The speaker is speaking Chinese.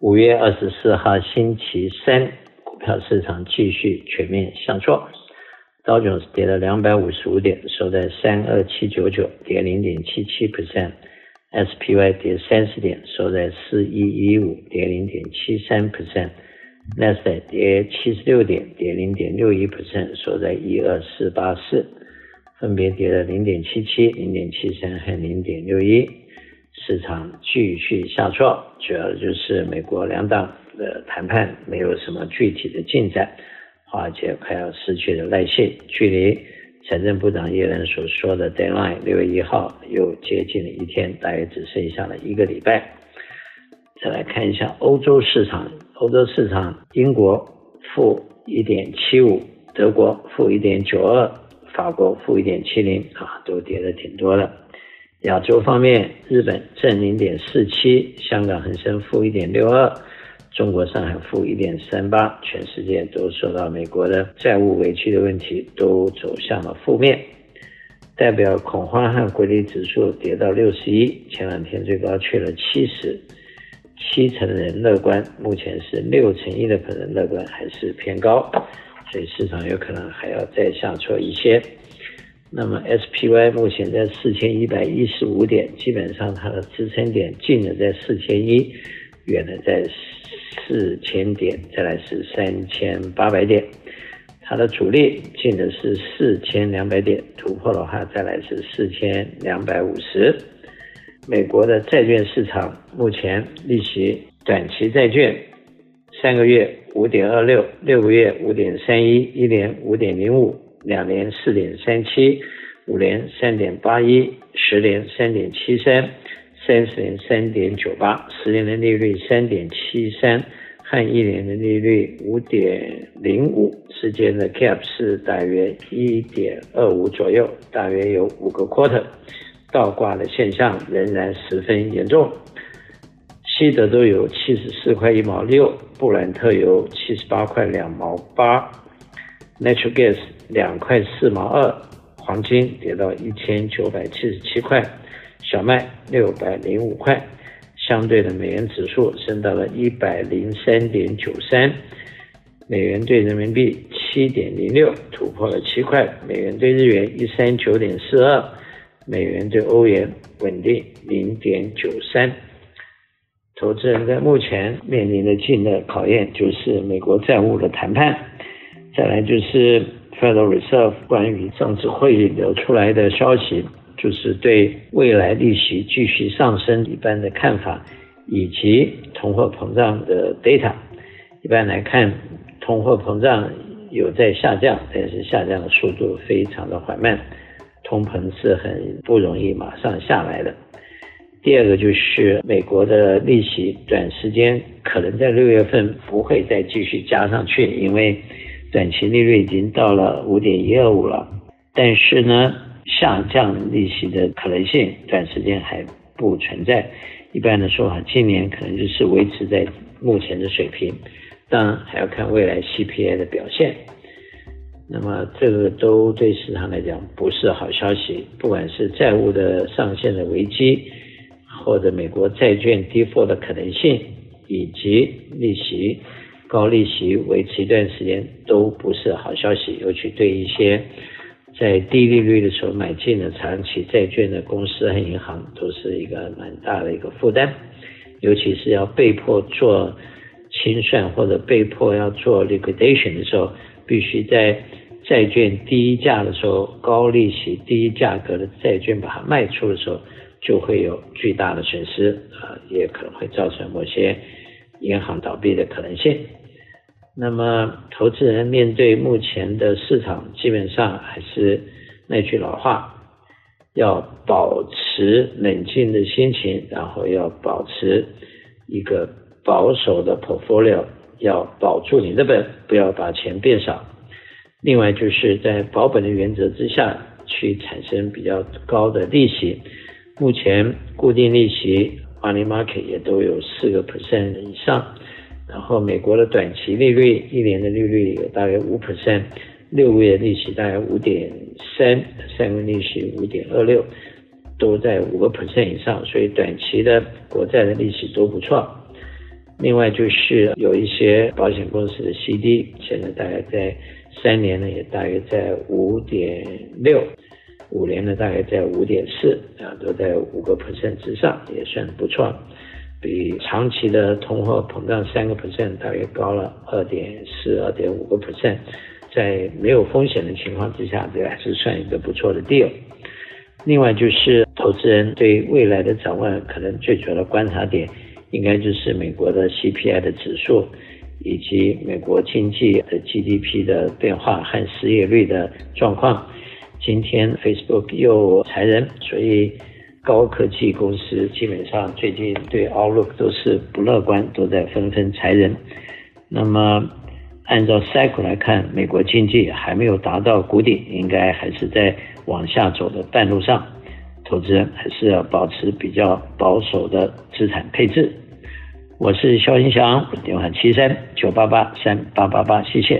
五月二十四号星期三，股票市场继续全面下挫，道琼斯跌了两百五十五点，收在三二七九九，跌零点七七 percent；SPY 跌三十点，收在四一一五，跌零点七三 percent；Nasdaq 跌七十六点，跌零点六一 percent，收在一二四八四，分别跌了零点七七、零点七三和零点六一。市场继续下挫，主要就是美国两党的谈判没有什么具体的进展，华尔街快要失去了耐性，距离财政部长耶伦所说的 deadline 六月一号又接近了一天，大约只剩下了一个礼拜。再来看一下欧洲市场，欧洲市场，英国负一点七五，德国负一点九二，法国负一点七零，啊，都跌的挺多的。亚洲方面，日本正零点四七，香港恒生负一点六二，中国上海负一点三八，全世界都受到美国的债务危机的问题，都走向了负面。代表恐慌和规律指数跌到六十一，前两天最高去了七十，七成人乐观，目前是六成一的可能乐观，还是偏高，所以市场有可能还要再下挫一些。那么 SPY 目前在四千一百一十五点，基本上它的支撑点近的在四千一，远的在四千点，再来是三千八百点。它的阻力近的是四千两百点，突破的话再来是四千两百五十。美国的债券市场目前利息短期债券三个月五点二六，六个月五点三一，一年五点零五。两年四点三七，五年三点八一，十年三点七三，三十年三点九八，十年的利率三点七三，和一年的利率五点零五之间的 gap 是大约一点二五左右，大约有五个 quarter，倒挂的现象仍然十分严重。西德州有七十四块一毛六，布兰特有七十八块两毛八。Natural gas 两块四毛二，黄金跌到一千九百七十七块，小麦六百零五块，相对的美元指数升到了一百零三点九三，美元兑人民币七点零六，突破了七块，美元兑日元一三九点四二，美元兑欧元稳定零点九三。投资人在目前面临的新的考验就是美国债务的谈判。再来就是 Federal Reserve 关于上次会议流出来的消息，就是对未来利息继续上升一般的看法，以及通货膨胀的 data。一般来看，通货膨胀有在下降，但是下降的速度非常的缓慢，通膨是很不容易马上下来的。第二个就是美国的利息，短时间可能在六月份不会再继续加上去，因为短期利率已经到了五点一二五了，但是呢，下降利息的可能性短时间还不存在。一般的说法，今年可能就是维持在目前的水平，当然还要看未来 CPI 的表现。那么这个都对市场来讲不是好消息，不管是债务的上限的危机，或者美国债券 default 的可能性，以及利息。高利息维持一段时间都不是好消息，尤其对一些在低利率的时候买进的长期债券的公司和银行都是一个蛮大的一个负担，尤其是要被迫做清算或者被迫要做 liquidation 的时候，必须在债券低价的时候，高利息低价格的债券把它卖出的时候，就会有巨大的损失啊，也可能会造成某些银行倒闭的可能性。那么，投资人面对目前的市场，基本上还是那句老话，要保持冷静的心情，然后要保持一个保守的 portfolio，要保住你的本，不要把钱变少。另外，就是在保本的原则之下去产生比较高的利息。目前固定利息 money market 也都有四个 percent 以上。然后美国的短期利率，一年的利率有大约五 percent，六个月利息大概五点三，三个月利息五点二六，都在五个 percent 以上，所以短期的国债的利息都不错。另外就是有一些保险公司的 CD，现在大概在三年呢，也大约在五点六，五年呢大概在五点四，啊，都在五个 percent 之上，也算不错，比长期的通货膨胀三个 percent 大约高了二点四、二点五个 percent，在没有风险的情况之下，这还是算一个不错的 deal。另外就是投资人对未来的展望，可能最主要的观察点。应该就是美国的 CPI 的指数，以及美国经济的 GDP 的变化和失业率的状况。今天 Facebook 又裁人，所以高科技公司基本上最近对 Outlook 都是不乐观，都在纷纷裁人。那么按照 cycle 来看，美国经济还没有达到谷底，应该还是在往下走的半路上。投资人还是要保持比较保守的资产配置。我是肖英祥，电话七三九八八三八八八，谢谢。